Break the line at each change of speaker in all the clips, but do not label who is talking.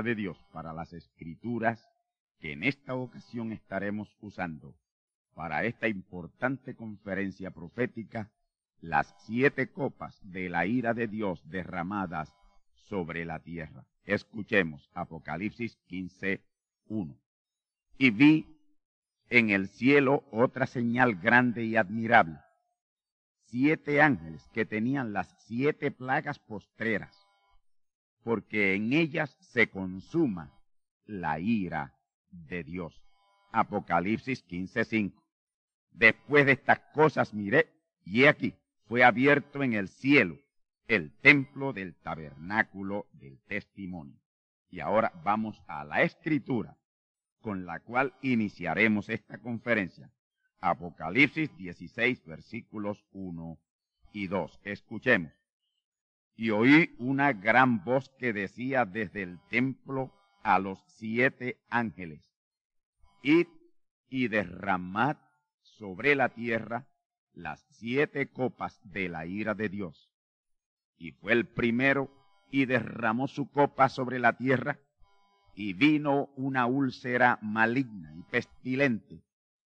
De Dios para las escrituras que en esta ocasión estaremos usando para esta importante conferencia profética, las siete copas de la ira de Dios derramadas sobre la tierra. Escuchemos Apocalipsis 15, 1. Y vi en el cielo otra señal grande y admirable, siete ángeles que tenían las siete plagas postreras porque en ellas se consuma la ira de Dios. Apocalipsis 15:5. Después de estas cosas miré, y aquí fue abierto en el cielo el templo del tabernáculo del testimonio. Y ahora vamos a la escritura con la cual iniciaremos esta conferencia. Apocalipsis 16, versículos 1 y 2. Escuchemos y oí una gran voz que decía desde el templo a los siete ángeles, id y derramad sobre la tierra las siete copas de la ira de Dios. Y fue el primero y derramó su copa sobre la tierra, y vino una úlcera maligna y pestilente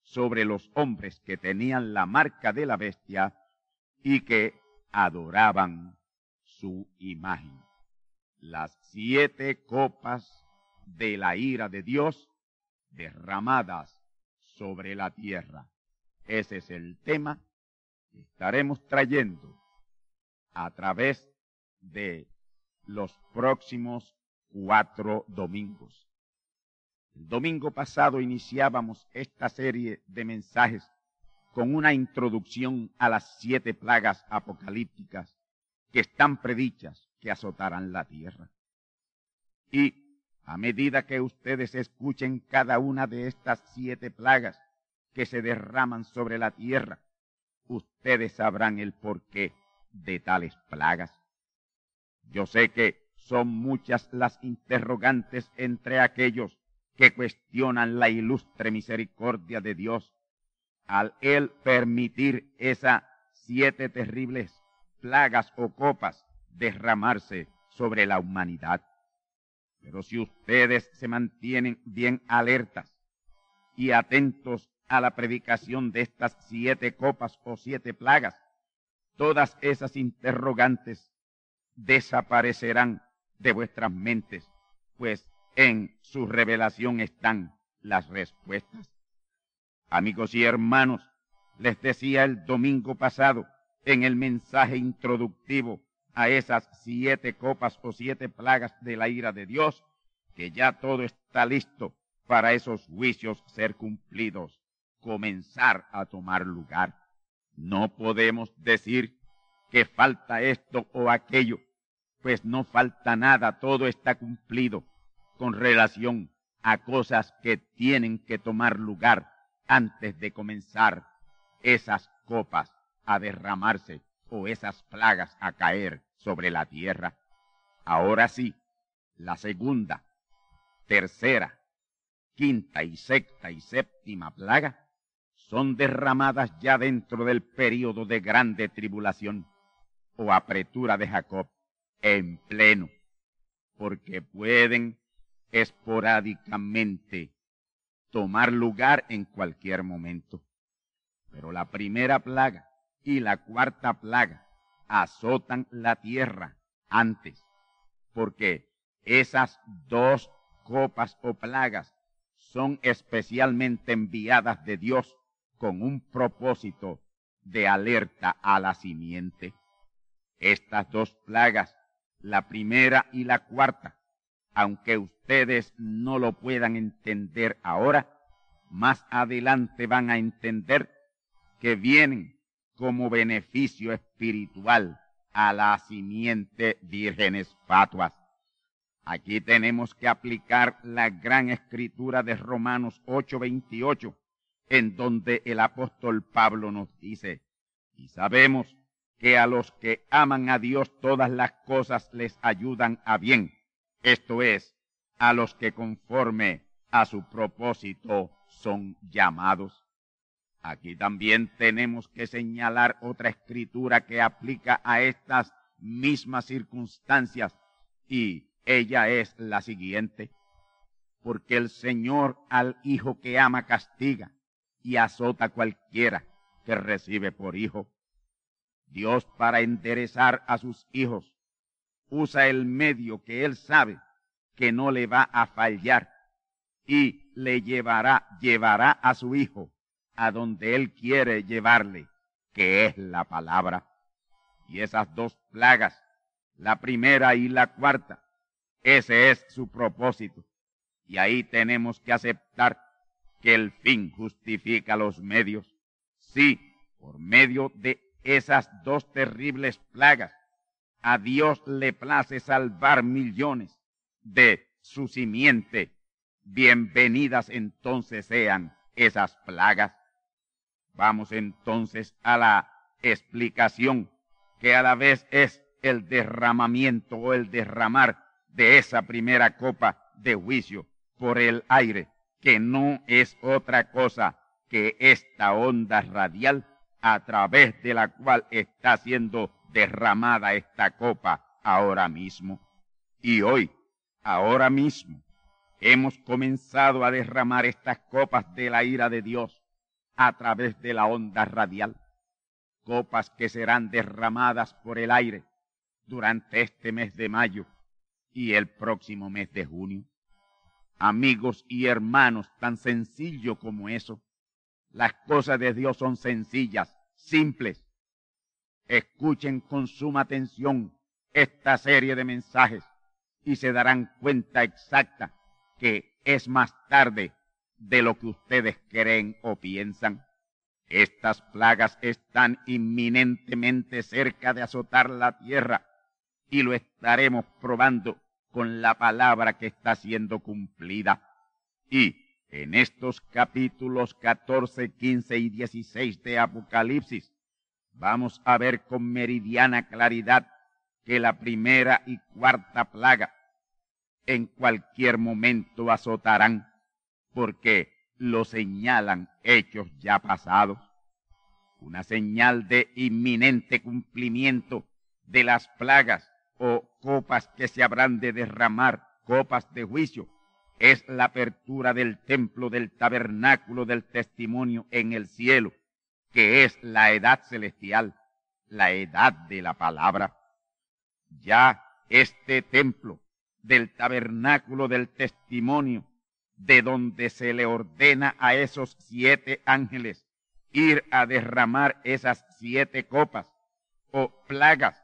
sobre los hombres que tenían la marca de la bestia y que adoraban su imagen. Las siete copas de la ira de Dios derramadas sobre la tierra. Ese es el tema que estaremos trayendo a través de los próximos cuatro domingos. El domingo pasado iniciábamos esta serie de mensajes con una introducción a las siete plagas apocalípticas que están predichas que azotarán la tierra. Y a medida que ustedes escuchen cada una de estas siete plagas que se derraman sobre la tierra, ustedes sabrán el porqué de tales plagas. Yo sé que son muchas las interrogantes entre aquellos que cuestionan la ilustre misericordia de Dios al Él permitir esas siete terribles plagas o copas derramarse sobre la humanidad. Pero si ustedes se mantienen bien alertas y atentos a la predicación de estas siete copas o siete plagas, todas esas interrogantes desaparecerán de vuestras mentes, pues en su revelación están las respuestas. Amigos y hermanos, les decía el domingo pasado en el mensaje introductivo a esas siete copas o siete plagas de la ira de Dios, que ya todo está listo para esos juicios ser cumplidos, comenzar a tomar lugar. No podemos decir que falta esto o aquello, pues no falta nada, todo está cumplido con relación a cosas que tienen que tomar lugar antes de comenzar esas copas a derramarse o esas plagas a caer sobre la tierra. Ahora sí, la segunda, tercera, quinta y sexta y séptima plaga son derramadas ya dentro del período de grande tribulación o apretura de Jacob en pleno, porque pueden esporádicamente tomar lugar en cualquier momento. Pero la primera plaga y la cuarta plaga azotan la tierra antes, porque esas dos copas o plagas son especialmente enviadas de Dios con un propósito de alerta a la simiente. Estas dos plagas, la primera y la cuarta, aunque ustedes no lo puedan entender ahora, más adelante van a entender que vienen como beneficio espiritual a la simiente vírgenes fatuas. Aquí tenemos que aplicar la gran escritura de Romanos 8:28, en donde el apóstol Pablo nos dice, y sabemos que a los que aman a Dios todas las cosas les ayudan a bien, esto es, a los que conforme a su propósito son llamados. Aquí también tenemos que señalar otra escritura que aplica a estas mismas circunstancias y ella es la siguiente. Porque el Señor al hijo que ama castiga y azota cualquiera que recibe por hijo. Dios para enderezar a sus hijos usa el medio que Él sabe que no le va a fallar y le llevará, llevará a su hijo a donde Él quiere llevarle, que es la palabra. Y esas dos plagas, la primera y la cuarta, ese es su propósito. Y ahí tenemos que aceptar que el fin justifica los medios. Sí, por medio de esas dos terribles plagas, a Dios le place salvar millones de su simiente. Bienvenidas entonces sean esas plagas. Vamos entonces a la explicación que a la vez es el derramamiento o el derramar de esa primera copa de juicio por el aire que no es otra cosa que esta onda radial a través de la cual está siendo derramada esta copa ahora mismo. Y hoy, ahora mismo, hemos comenzado a derramar estas copas de la ira de Dios a través de la onda radial, copas que serán derramadas por el aire durante este mes de mayo y el próximo mes de junio amigos y hermanos, tan sencillo como eso. Las cosas de Dios son sencillas, simples. Escuchen con suma atención esta serie de mensajes y se darán cuenta exacta que es más tarde de lo que ustedes creen o piensan. Estas plagas están inminentemente cerca de azotar la tierra y lo estaremos probando con la palabra que está siendo cumplida. Y en estos capítulos 14, 15 y 16 de Apocalipsis, vamos a ver con meridiana claridad que la primera y cuarta plaga en cualquier momento azotarán, porque lo señalan hechos ya pasados. Una señal de inminente cumplimiento de las plagas o copas que se habrán de derramar, copas de juicio, es la apertura del templo del tabernáculo del testimonio en el cielo, que es la edad celestial, la edad de la palabra. Ya este templo del tabernáculo del testimonio, de donde se le ordena a esos siete ángeles ir a derramar esas siete copas o plagas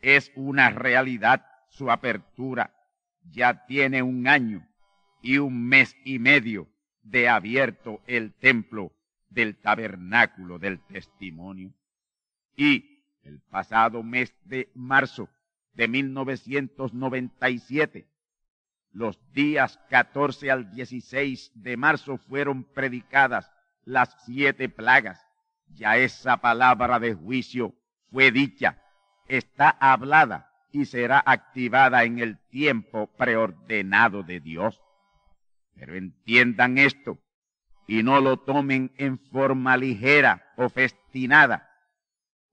es una realidad su apertura. Ya tiene un año y un mes y medio de abierto el templo del tabernáculo del testimonio. Y el pasado mes de marzo de 1997, los días 14 al 16 de marzo fueron predicadas las siete plagas. Ya esa palabra de juicio fue dicha, está hablada y será activada en el tiempo preordenado de Dios. Pero entiendan esto y no lo tomen en forma ligera o festinada.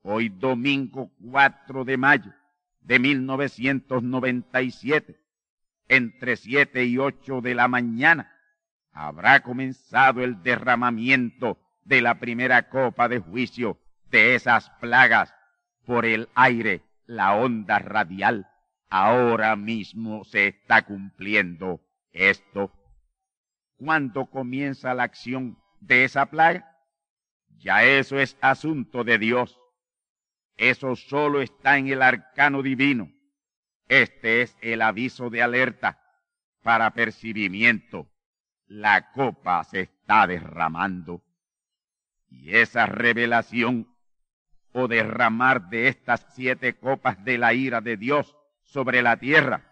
Hoy domingo 4 de mayo de 1997, entre 7 y 8 de la mañana, habrá comenzado el derramamiento de la primera copa de juicio de esas plagas por el aire, la onda radial. Ahora mismo se está cumpliendo esto. ¿Cuándo comienza la acción de esa plaga? Ya eso es asunto de Dios. Eso solo está en el arcano divino. Este es el aviso de alerta para percibimiento. La copa se está derramando. Y esa revelación o derramar de estas siete copas de la ira de Dios sobre la tierra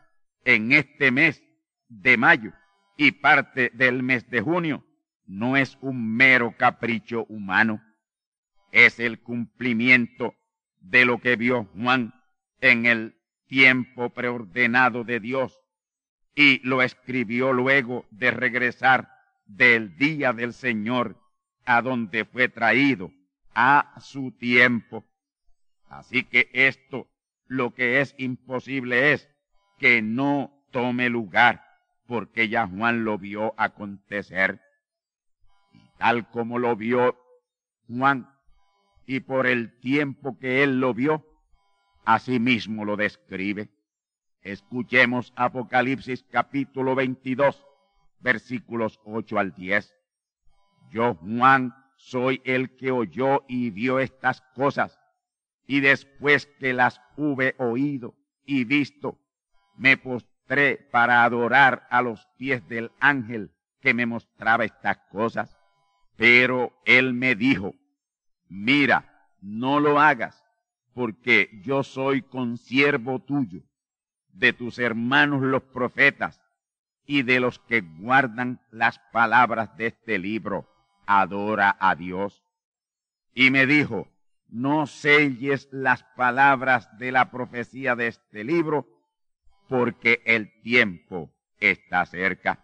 en este mes de mayo y parte del mes de junio no es un mero capricho humano, es el cumplimiento de lo que vio Juan en el tiempo preordenado de Dios y lo escribió luego de regresar del día del Señor a donde fue traído a su tiempo. Así que esto lo que es imposible es que no tome lugar, porque ya Juan lo vio acontecer. Y tal como lo vio Juan, y por el tiempo que él lo vio, asimismo lo describe. Escuchemos Apocalipsis capítulo 22, versículos 8 al 10. Yo, Juan, soy el que oyó y vio estas cosas, y después que las hube oído y visto, me postré para adorar a los pies del ángel que me mostraba estas cosas. Pero él me dijo, mira, no lo hagas, porque yo soy consiervo tuyo, de tus hermanos los profetas, y de los que guardan las palabras de este libro adora a Dios. Y me dijo, no selles las palabras de la profecía de este libro, porque el tiempo está cerca.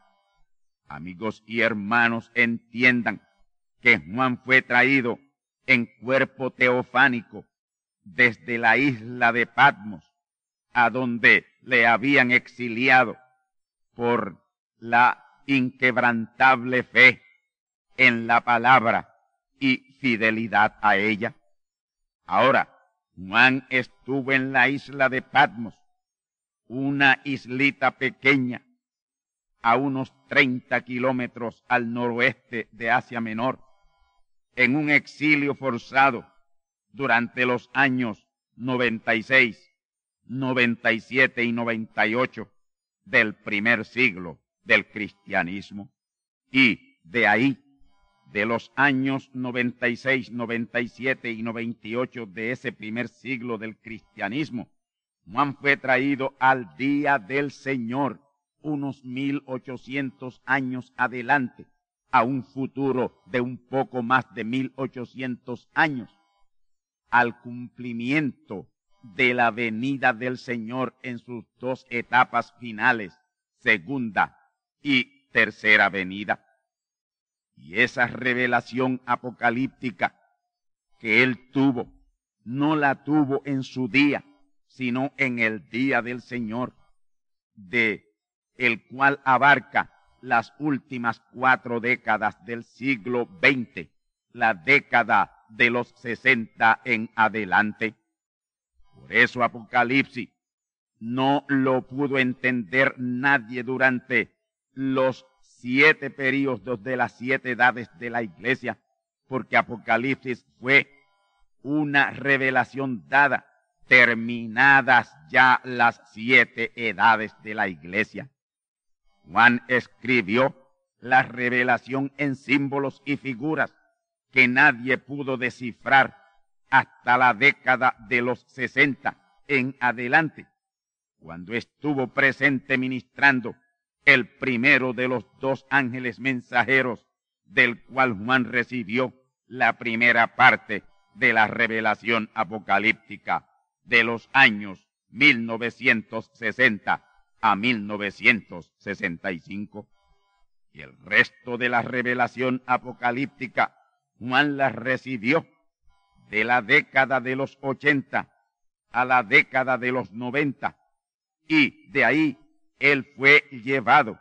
Amigos y hermanos, entiendan que Juan fue traído en cuerpo teofánico desde la isla de Patmos, a donde le habían exiliado por la inquebrantable fe en la palabra y fidelidad a ella. Ahora, Juan estuvo en la isla de Patmos, una islita pequeña a unos 30 kilómetros al noroeste de Asia Menor, en un exilio forzado durante los años 96, 97 y 98 del primer siglo del cristianismo. Y de ahí de los años 96, 97 y 98 de ese primer siglo del cristianismo, Juan fue traído al día del Señor unos 1800 años adelante, a un futuro de un poco más de 1800 años, al cumplimiento de la venida del Señor en sus dos etapas finales, segunda y tercera venida. Y esa revelación apocalíptica que él tuvo, no la tuvo en su día, sino en el día del Señor, de el cual abarca las últimas cuatro décadas del siglo XX, la década de los sesenta en adelante. Por eso Apocalipsis no lo pudo entender nadie durante los siete periodos de las siete edades de la iglesia, porque Apocalipsis fue una revelación dada, terminadas ya las siete edades de la iglesia. Juan escribió la revelación en símbolos y figuras que nadie pudo descifrar hasta la década de los 60 en adelante, cuando estuvo presente ministrando el primero de los dos ángeles mensajeros del cual Juan recibió la primera parte de la revelación apocalíptica de los años 1960 a 1965. Y el resto de la revelación apocalíptica Juan la recibió de la década de los 80 a la década de los 90 y de ahí él fue llevado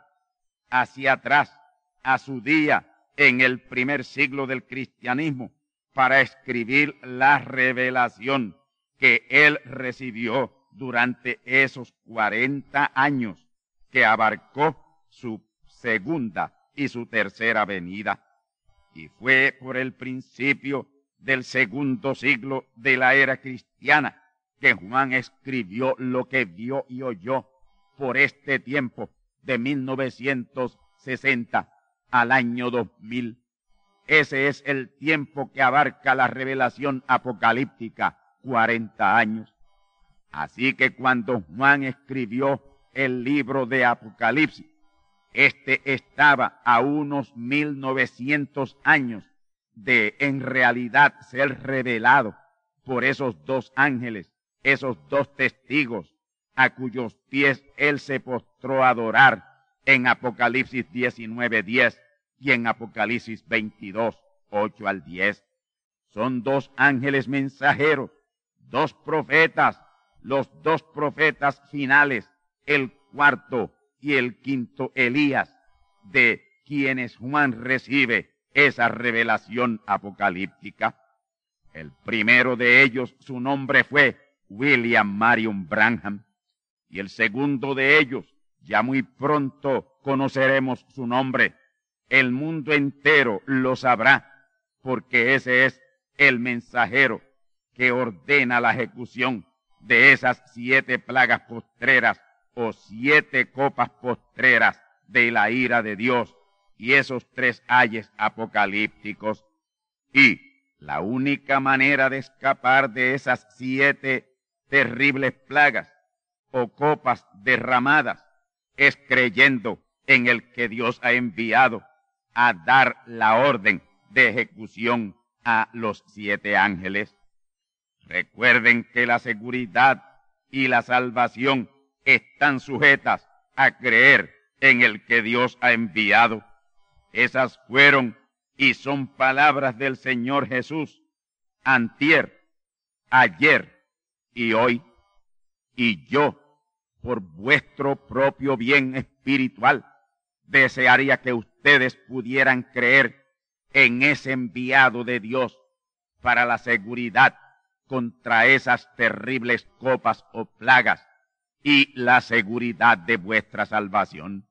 hacia atrás a su día en el primer siglo del cristianismo para escribir la revelación que él recibió durante esos 40 años que abarcó su segunda y su tercera venida. Y fue por el principio del segundo siglo de la era cristiana que Juan escribió lo que vio y oyó por este tiempo de 1960 al año 2000. Ese es el tiempo que abarca la revelación apocalíptica, 40 años. Así que cuando Juan escribió el libro de Apocalipsis, este estaba a unos 1900 años de en realidad ser revelado por esos dos ángeles, esos dos testigos a cuyos pies él se postró a adorar en Apocalipsis 19:10 y en Apocalipsis 22, 8 al 10. Son dos ángeles mensajeros, dos profetas, los dos profetas finales, el cuarto y el quinto Elías, de quienes Juan recibe esa revelación apocalíptica. El primero de ellos, su nombre fue William Marion Branham, y el segundo de ellos, ya muy pronto conoceremos su nombre. El mundo entero lo sabrá, porque ese es el mensajero que ordena la ejecución de esas siete plagas postreras o siete copas postreras de la ira de Dios y esos tres ayes apocalípticos. Y la única manera de escapar de esas siete terribles plagas o copas derramadas es creyendo en el que Dios ha enviado a dar la orden de ejecución a los siete ángeles. Recuerden que la seguridad y la salvación están sujetas a creer en el que Dios ha enviado. Esas fueron y son palabras del Señor Jesús, antier, ayer y hoy. Y yo, por vuestro propio bien espiritual, desearía que ustedes pudieran creer en ese enviado de Dios para la seguridad contra esas terribles copas o plagas y la seguridad de vuestra salvación.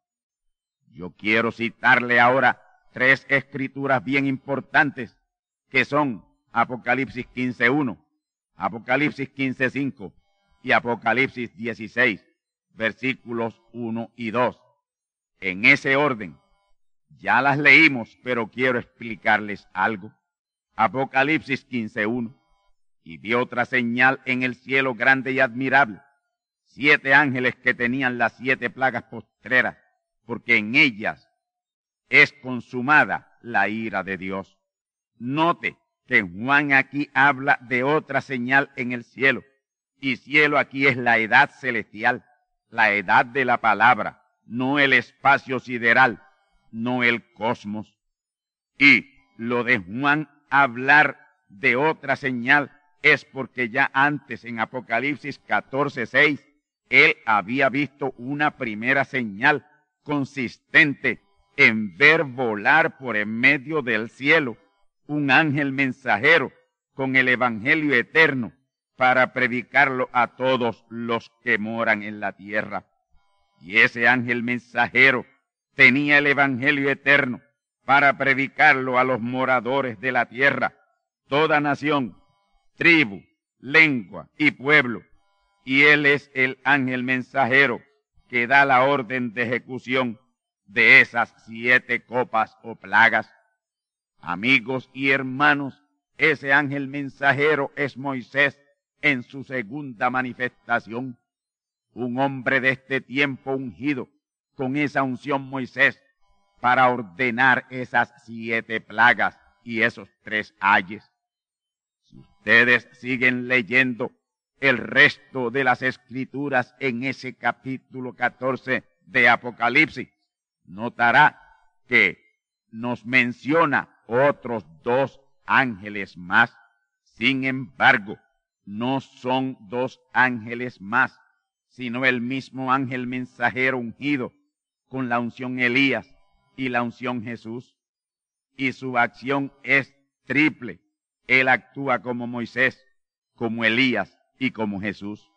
Yo quiero citarle ahora tres escrituras bien importantes que son Apocalipsis 15.1, Apocalipsis 15.5 y Apocalipsis 16, versículos 1 y 2. En ese orden, ya las leímos, pero quiero explicarles algo. Apocalipsis 15.1. Y vi otra señal en el cielo grande y admirable, siete ángeles que tenían las siete plagas postreras, porque en ellas es consumada la ira de Dios. Note que Juan aquí habla de otra señal en el cielo, y cielo aquí es la edad celestial, la edad de la palabra, no el espacio sideral, no el cosmos. Y lo de Juan hablar de otra señal es porque ya antes en Apocalipsis 14, 6, él había visto una primera señal consistente en ver volar por en medio del cielo un ángel mensajero con el Evangelio eterno para predicarlo a todos los que moran en la tierra. Y ese ángel mensajero tenía el Evangelio eterno para predicarlo a los moradores de la tierra, toda nación, tribu, lengua y pueblo. Y él es el ángel mensajero que da la orden de ejecución de esas siete copas o plagas. Amigos y hermanos, Ese ángel mensajero es Moisés en su segunda manifestación. Un hombre de este tiempo ungido con esa unción Moisés para ordenar esas siete plagas y esos tres ayes. Si ustedes siguen leyendo el resto de las escrituras en ese capítulo 14 de Apocalipsis, notará que nos menciona otros dos ángeles más. Sin embargo, no son dos ángeles más, sino el mismo ángel mensajero ungido con la unción Elías y la unción Jesús. Y su acción es triple. Él actúa como Moisés, como Elías y como Jesús.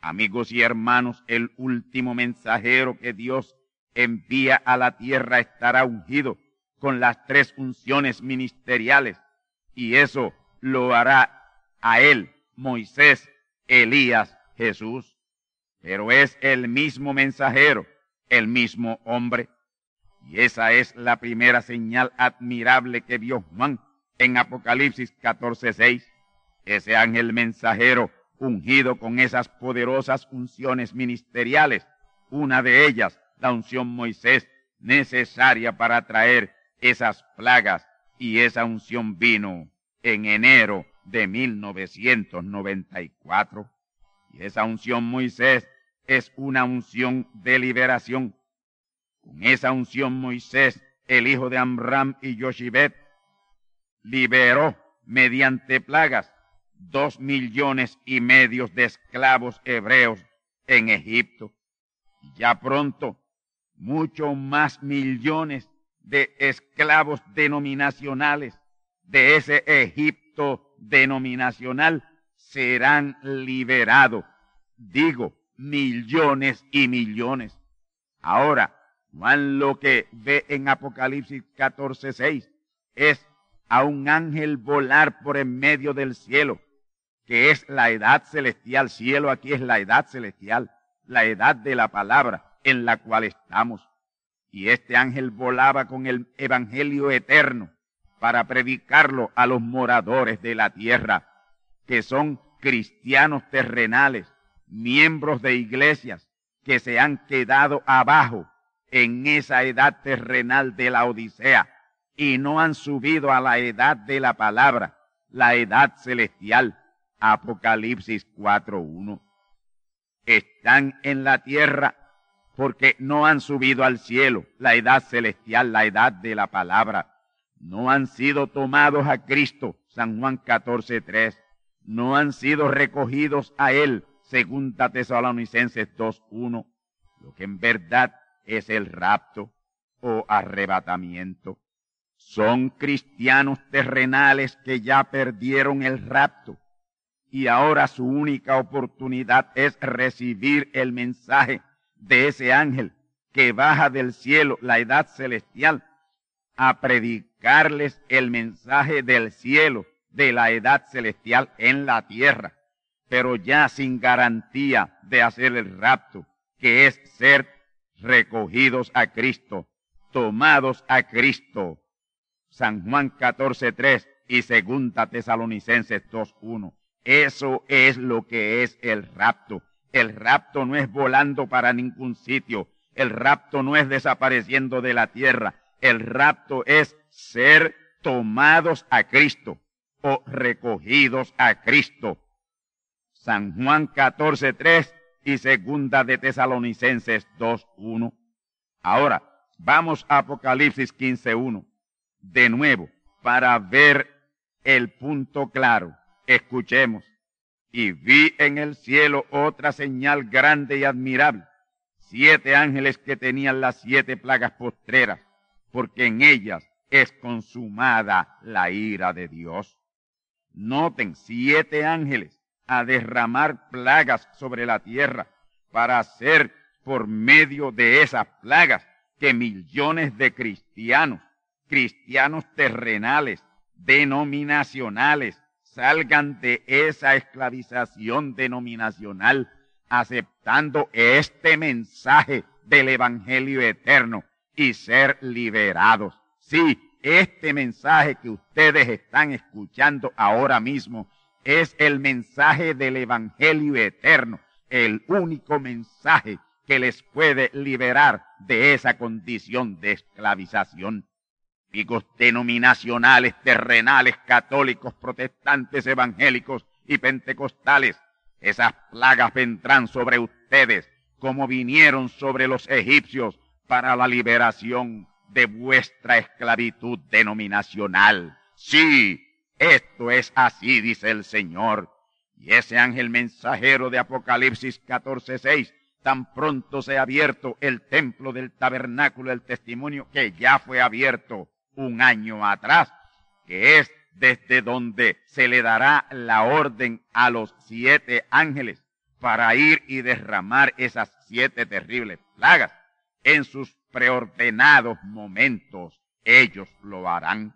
Amigos y hermanos, el último mensajero que Dios envía a la tierra estará ungido con las tres unciones ministeriales y eso lo hará a él, Moisés, Elías, Jesús. Pero es el mismo mensajero, el mismo hombre. Y esa es la primera señal admirable que vio Juan en Apocalipsis 14:6. Ese ángel mensajero ungido con esas poderosas unciones ministeriales, una de ellas, la unción Moisés, necesaria para traer esas plagas y esa unción vino en enero de 1994. Y esa unción Moisés es una unción de liberación. Con esa unción Moisés, el hijo de Amram y Yoshibet, liberó mediante plagas dos millones y medio de esclavos hebreos en Egipto. Ya pronto, mucho más millones de esclavos denominacionales de ese Egipto denominacional serán liberados. Digo, millones y millones. Ahora, Juan lo que ve en Apocalipsis 14:6 es a un ángel volar por en medio del cielo que es la edad celestial. Cielo aquí es la edad celestial, la edad de la palabra en la cual estamos. Y este ángel volaba con el Evangelio eterno para predicarlo a los moradores de la tierra, que son cristianos terrenales, miembros de iglesias que se han quedado abajo en esa edad terrenal de la Odisea y no han subido a la edad de la palabra, la edad celestial Apocalipsis 4.1. Están en la tierra porque no han subido al cielo, la edad celestial, la edad de la palabra. No han sido tomados a Cristo, San Juan 14.3. No han sido recogidos a Él, segunda Tesalonicenses 2.1. Lo que en verdad es el rapto o arrebatamiento. Son cristianos terrenales que ya perdieron el rapto y ahora su única oportunidad es recibir el mensaje de ese ángel que baja del cielo, la edad celestial, a predicarles el mensaje del cielo, de la edad celestial en la tierra, pero ya sin garantía de hacer el rapto, que es ser recogidos a Cristo, tomados a Cristo. San Juan 14.3 y segunda Tesalonicenses 2.1. Eso es lo que es el rapto. El rapto no es volando para ningún sitio. El rapto no es desapareciendo de la tierra. El rapto es ser tomados a Cristo o recogidos a Cristo. San Juan 14.3 y segunda de Tesalonicenses 2.1. Ahora, vamos a Apocalipsis 15.1. De nuevo, para ver el punto claro. Escuchemos. Y vi en el cielo otra señal grande y admirable, siete ángeles que tenían las siete plagas postreras, porque en ellas es consumada la ira de Dios. Noten, siete ángeles a derramar plagas sobre la tierra para hacer por medio de esas plagas que millones de cristianos, cristianos terrenales, denominacionales, salgan de esa esclavización denominacional aceptando este mensaje del Evangelio eterno y ser liberados. Sí, Este mensaje que ustedes están escuchando ahora mismo es el mensaje del Evangelio eterno, el único mensaje que les puede liberar de esa condición de esclavización. Denominacionales, terrenales, católicos, protestantes, evangélicos y pentecostales, esas plagas vendrán sobre ustedes como vinieron sobre los egipcios para la liberación de vuestra esclavitud denominacional. Sí, esto es así, dice el Señor. Y ese ángel mensajero de Apocalipsis 14:6, tan pronto se ha abierto el templo del tabernáculo del testimonio, que ya fue abierto un año atrás, que es desde donde se le dará la orden a los siete ángeles para ir y derramar esas siete terribles plagas en sus preordenados momentos. Ellos lo harán.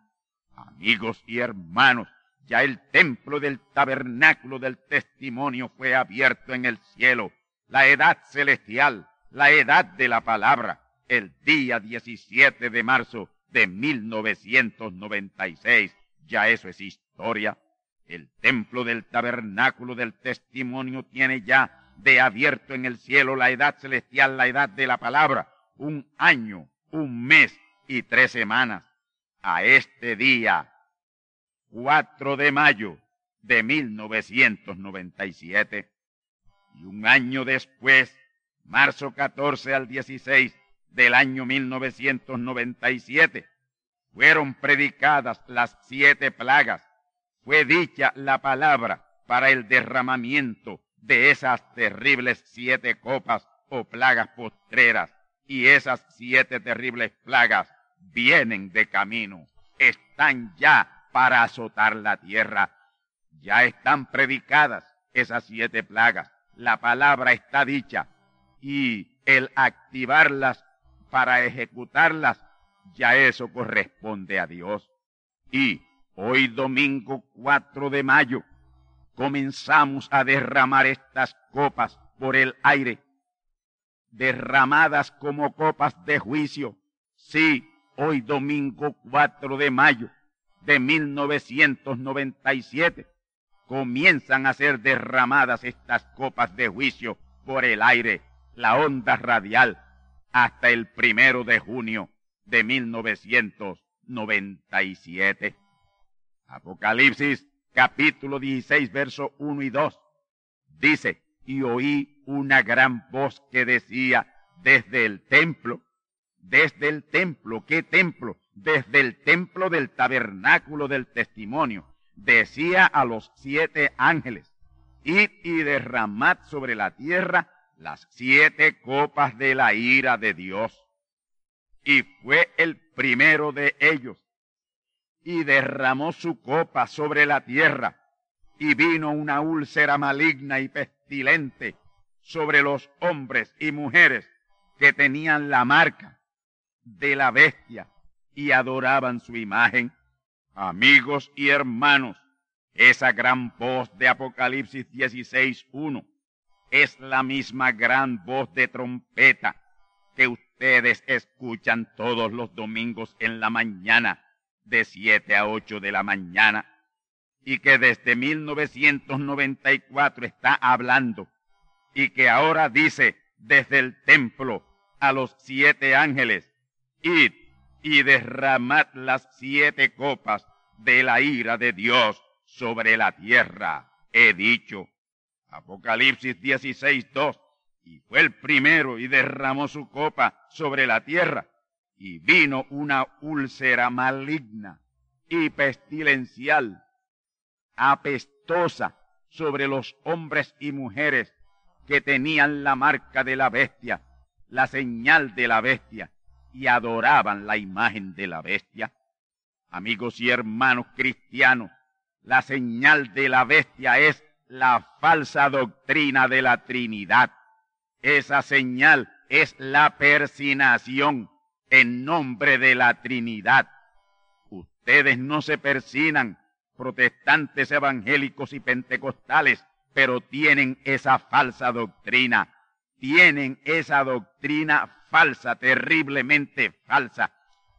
Amigos y hermanos, ya el templo del tabernáculo del testimonio fue abierto en el cielo, la edad celestial, la edad de la palabra, el día 17 de marzo de 1996. Ya eso es historia. El templo del tabernáculo del testimonio tiene ya de abierto en el cielo la edad celestial, la edad de la palabra, un año, un mes y tres semanas. A este día, 4 de mayo de 1997, y un año después, marzo 14 al 16 del año 1997, fueron predicadas las siete plagas, fue dicha la palabra para el derramamiento de esas terribles siete copas o plagas postreras, y esas siete terribles plagas vienen de camino, están ya para azotar la tierra, ya están predicadas esas siete plagas, la palabra está dicha, y el activarlas para ejecutarlas ya eso corresponde a Dios. Y hoy domingo 4 de mayo comenzamos a derramar estas copas por el aire, derramadas como copas de juicio. Sí, hoy domingo 4 de mayo de 1997 comienzan a ser derramadas estas copas de juicio por el aire, la onda radial, hasta el primero de junio de 1997. Apocalipsis capítulo 16, verso 1 y 2. Dice, y oí una gran voz que decía desde el templo, desde el templo, ¿qué templo? Desde el templo del tabernáculo del testimonio. Decía a los siete ángeles, id y derramad sobre la tierra las siete copas de la ira de Dios. Y fue el primero de ellos, y derramó su copa sobre la tierra, y vino una úlcera maligna y pestilente sobre los hombres y mujeres que tenían la marca de la bestia y adoraban su imagen. Amigos y hermanos, esa gran voz de Apocalipsis 16.1 es la misma gran voz de trompeta que ustedes escuchan todos los domingos en la mañana, de 7 a 8 de la mañana, y que desde 1994 está hablando, y que ahora dice desde el templo a los siete ángeles, id y derramad las siete copas de la ira de Dios sobre la tierra, he dicho. Apocalipsis 16, 2 y fue el primero y derramó su copa sobre la tierra, y vino una úlcera maligna y pestilencial, apestosa sobre los hombres y mujeres que tenían la marca de la bestia, la señal de la bestia, y adoraban la imagen de la bestia. Amigos y hermanos cristianos, la señal de la bestia es la falsa doctrina de la Trinidad esa señal es la persinación en nombre de la Trinidad. Ustedes no se persinan, protestantes evangélicos y pentecostales, pero tienen esa falsa doctrina. Tienen esa doctrina falsa, terriblemente falsa,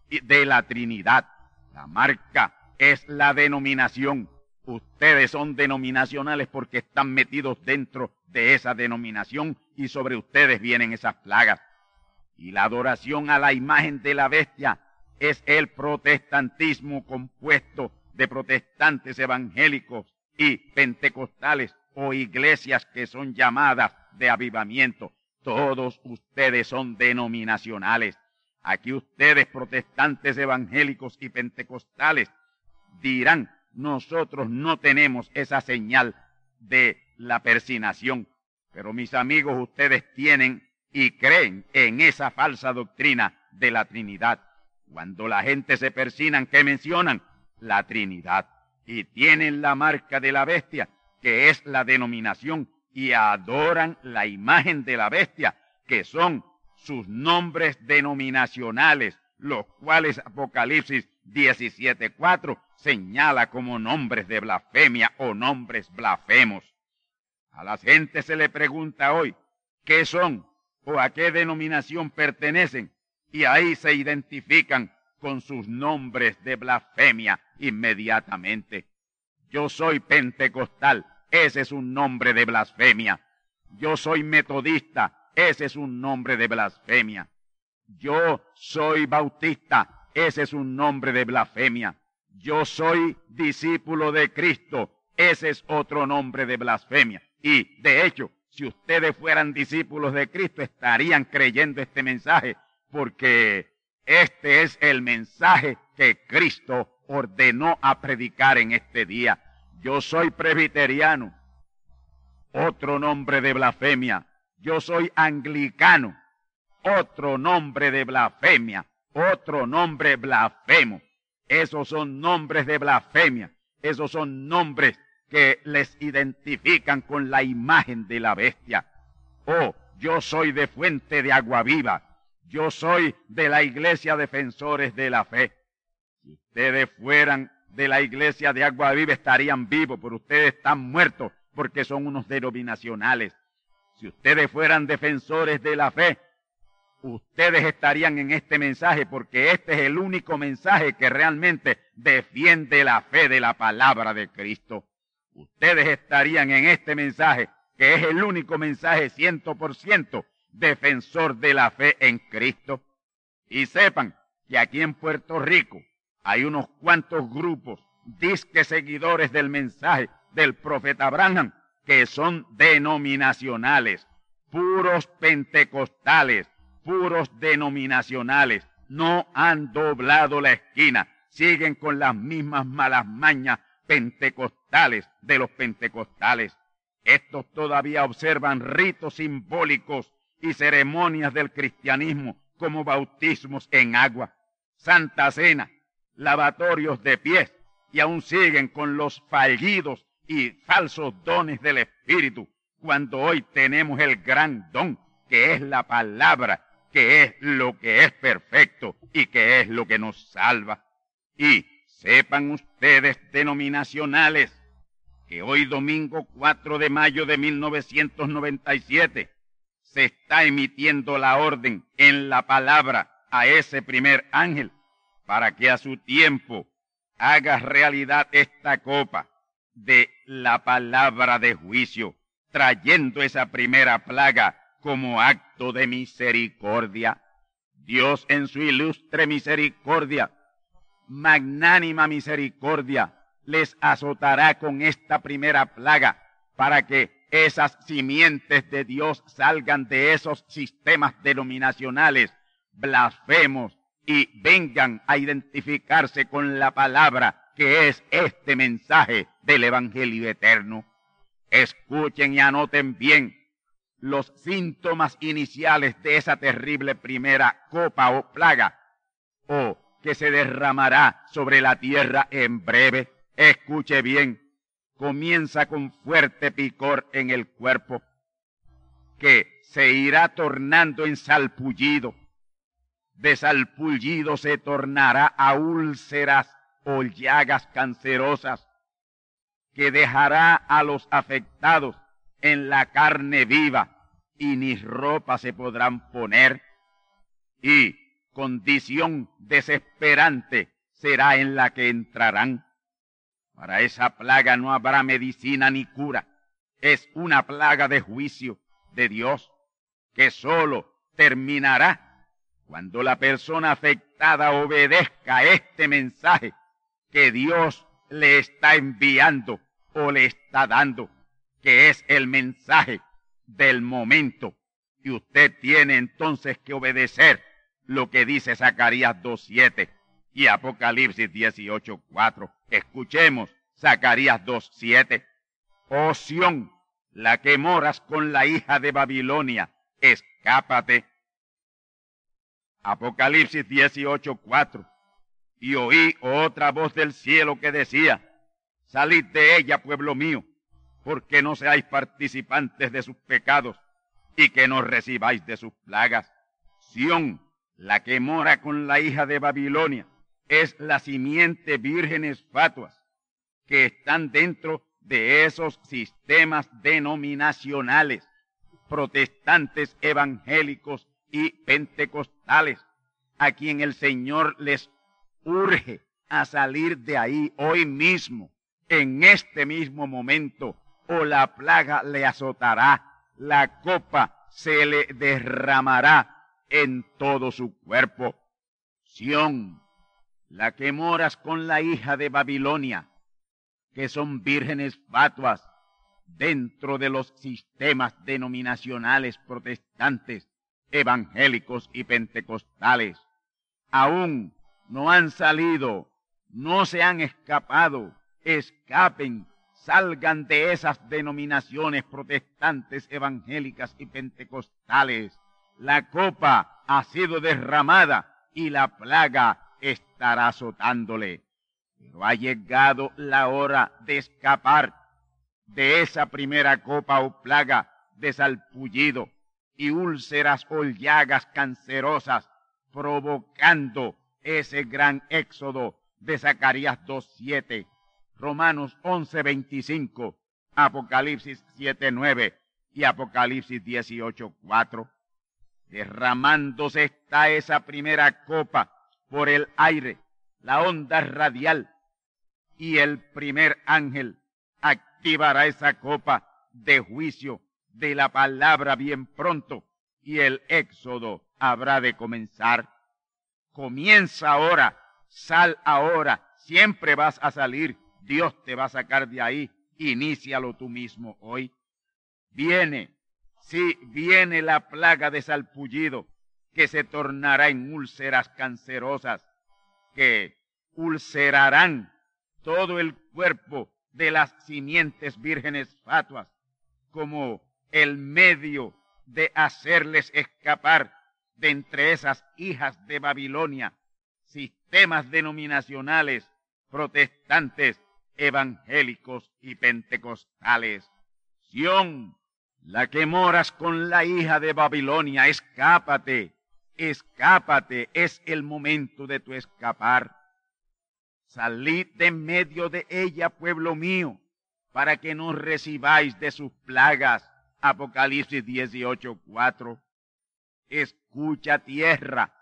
de la Trinidad. La marca es la denominación. Ustedes son denominacionales porque están metidos dentro de esa denominación y sobre ustedes vienen esas plagas. Y la adoración a la imagen de la bestia es el protestantismo compuesto de protestantes evangélicos y pentecostales o iglesias que son llamadas de avivamiento. Todos ustedes son denominacionales. Aquí ustedes, protestantes evangélicos y pentecostales, dirán, nosotros no tenemos esa señal de la persinación. Pero mis amigos, ustedes tienen y creen en esa falsa doctrina de la Trinidad. Cuando la gente se persinan, ¿qué mencionan? La Trinidad. Y tienen la marca de la bestia, que es la denominación, y adoran la imagen de la bestia, que son sus nombres denominacionales, los cuales Apocalipsis 17.4 señala como nombres de blasfemia o nombres blasfemos. A la gente se le pregunta hoy qué son o a qué denominación pertenecen y ahí se identifican con sus nombres de blasfemia inmediatamente. Yo soy pentecostal, ese es un nombre de blasfemia. Yo soy metodista, ese es un nombre de blasfemia. Yo soy bautista, ese es un nombre de blasfemia. Yo soy discípulo de Cristo, ese es otro nombre de blasfemia. Y de hecho, si ustedes fueran discípulos de Cristo, estarían creyendo este mensaje, porque este es el mensaje que Cristo ordenó a predicar en este día. Yo soy presbiteriano, otro nombre de blasfemia. Yo soy anglicano, otro nombre de blasfemia, otro nombre blasfemo. Esos son nombres de blasfemia, esos son nombres que les identifican con la imagen de la bestia. Oh, yo soy de fuente de agua viva. Yo soy de la iglesia defensores de la fe. Si ustedes fueran de la iglesia de agua viva estarían vivos, pero ustedes están muertos porque son unos denominacionales. Si ustedes fueran defensores de la fe, ustedes estarían en este mensaje porque este es el único mensaje que realmente defiende la fe de la palabra de Cristo ustedes estarían en este mensaje, que es el único mensaje ciento por ciento defensor de la fe en Cristo. Y sepan que aquí en Puerto Rico hay unos cuantos grupos, disque seguidores del mensaje del profeta Abraham, que son denominacionales, puros pentecostales, puros denominacionales. No han doblado la esquina, siguen con las mismas malas mañas pentecostales de los pentecostales. Estos todavía observan ritos simbólicos y ceremonias del cristianismo como bautismos en agua, santa cena, lavatorios de pies y aún siguen con los fallidos y falsos dones del Espíritu cuando hoy tenemos el gran don que es la palabra, que es lo que es perfecto y que es lo que nos salva. Y Sepan ustedes, denominacionales, que hoy domingo 4 de mayo de 1997 se está emitiendo la orden en la palabra a ese primer ángel para que a su tiempo haga realidad esta copa de la palabra de juicio, trayendo esa primera plaga como acto de misericordia. Dios en su ilustre misericordia magnánima misericordia les azotará con esta primera plaga para que esas simientes de Dios salgan de esos sistemas denominacionales blasfemos y vengan a identificarse con la palabra que es este mensaje del Evangelio eterno. Escuchen y anoten bien los síntomas iniciales de esa terrible primera copa o plaga o que se derramará sobre la tierra en breve. Escuche bien, comienza con fuerte picor en el cuerpo, que se irá tornando en salpullido. De salpullido se tornará a úlceras o llagas cancerosas, que dejará a los afectados en la carne viva y ni ropa se podrán poner. Y condición desesperante será en la que entrarán. Para esa plaga no habrá medicina ni cura. Es una plaga de juicio de Dios que sólo terminará cuando la persona afectada obedezca este mensaje que Dios le está enviando o le está dando, que es el mensaje del momento. Y usted tiene entonces que obedecer lo que dice Zacarías 2.7 y Apocalipsis 18.4. Escuchemos Zacarías 2.7. Oh Sión, la que moras con la hija de Babilonia, escápate. Apocalipsis 18.4. Y oí otra voz del cielo que decía, salid de ella, pueblo mío, porque no seáis participantes de sus pecados y que no recibáis de sus plagas. Sión, la que mora con la hija de Babilonia, es la simiente vírgenes fatuas que están dentro de esos sistemas denominacionales, protestantes, evangélicos y pentecostales, a quien el Señor les urge a salir de ahí hoy mismo, en este mismo momento, o la plaga le azotará, la copa se le derramará en todo su cuerpo. Sión, la que moras con la hija de Babilonia, que son vírgenes fatuas dentro de los sistemas denominacionales protestantes, evangélicos y pentecostales. Aún no han salido, no se han escapado, escapen, salgan de esas denominaciones protestantes, evangélicas y pentecostales. La copa ha sido derramada y la plaga estará azotándole. Pero ha llegado la hora de escapar de esa primera copa o plaga de salpullido y úlceras o llagas cancerosas, provocando ese gran éxodo de Zacarías 2.7, Romanos 11.25, Apocalipsis 7.9 y Apocalipsis 18.4. Derramándose está esa primera copa por el aire, la onda radial, y el primer ángel activará esa copa de juicio de la palabra bien pronto, y el éxodo habrá de comenzar. Comienza ahora, sal ahora, siempre vas a salir, Dios te va a sacar de ahí, inícialo tú mismo hoy. Viene, sí, viene la plaga de salpullido, que se tornará en úlceras cancerosas, que ulcerarán todo el cuerpo de las simientes vírgenes fatuas, como el medio de hacerles escapar de entre esas hijas de Babilonia, sistemas denominacionales, protestantes, evangélicos y pentecostales. Sión, la que moras con la hija de Babilonia, escápate, escápate, es el momento de tu escapar. Salid de medio de ella, pueblo mío, para que no recibáis de sus plagas. Apocalipsis 18:4. Escucha tierra,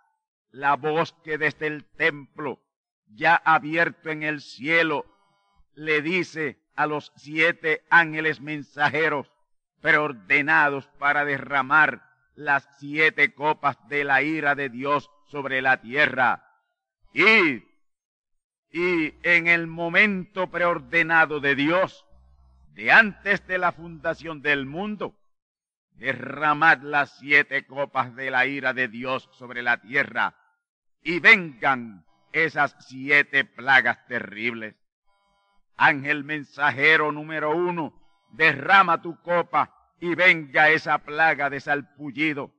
la voz que desde el templo, ya abierto en el cielo, le dice a los siete ángeles mensajeros, preordenados para derramar las siete copas de la ira de Dios sobre la tierra. Y, y en el momento preordenado de Dios, de antes de la fundación del mundo, derramad las siete copas de la ira de Dios sobre la tierra y vengan esas siete plagas terribles. Ángel mensajero número uno, derrama tu copa y venga esa plaga de salpullido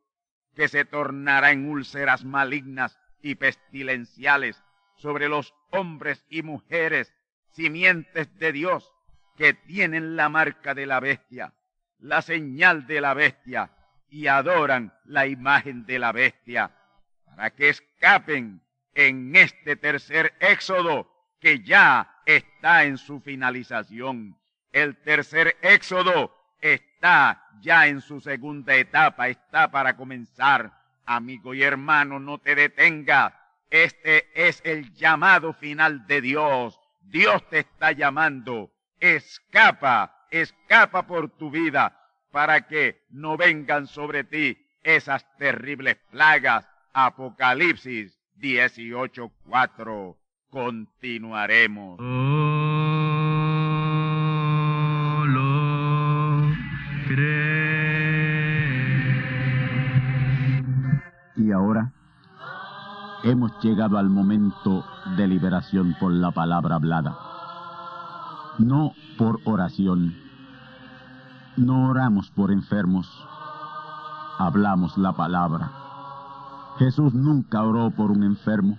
que se tornará en úlceras malignas y pestilenciales sobre los hombres y mujeres, simientes de Dios, que tienen la marca de la bestia, la señal de la bestia, y adoran la imagen de la bestia, para que escapen en este tercer éxodo que ya está en su finalización. El tercer éxodo está ya en su segunda etapa, está para comenzar. Amigo y hermano, no te detenga.
Este es el llamado final de Dios. Dios te está llamando. Escapa, escapa por tu vida para que no vengan sobre ti esas terribles plagas. Apocalipsis 18.4. Continuaremos.
Y ahora hemos llegado al momento de liberación por la palabra hablada. No por oración. No oramos por enfermos. Hablamos la palabra. Jesús nunca oró por un enfermo.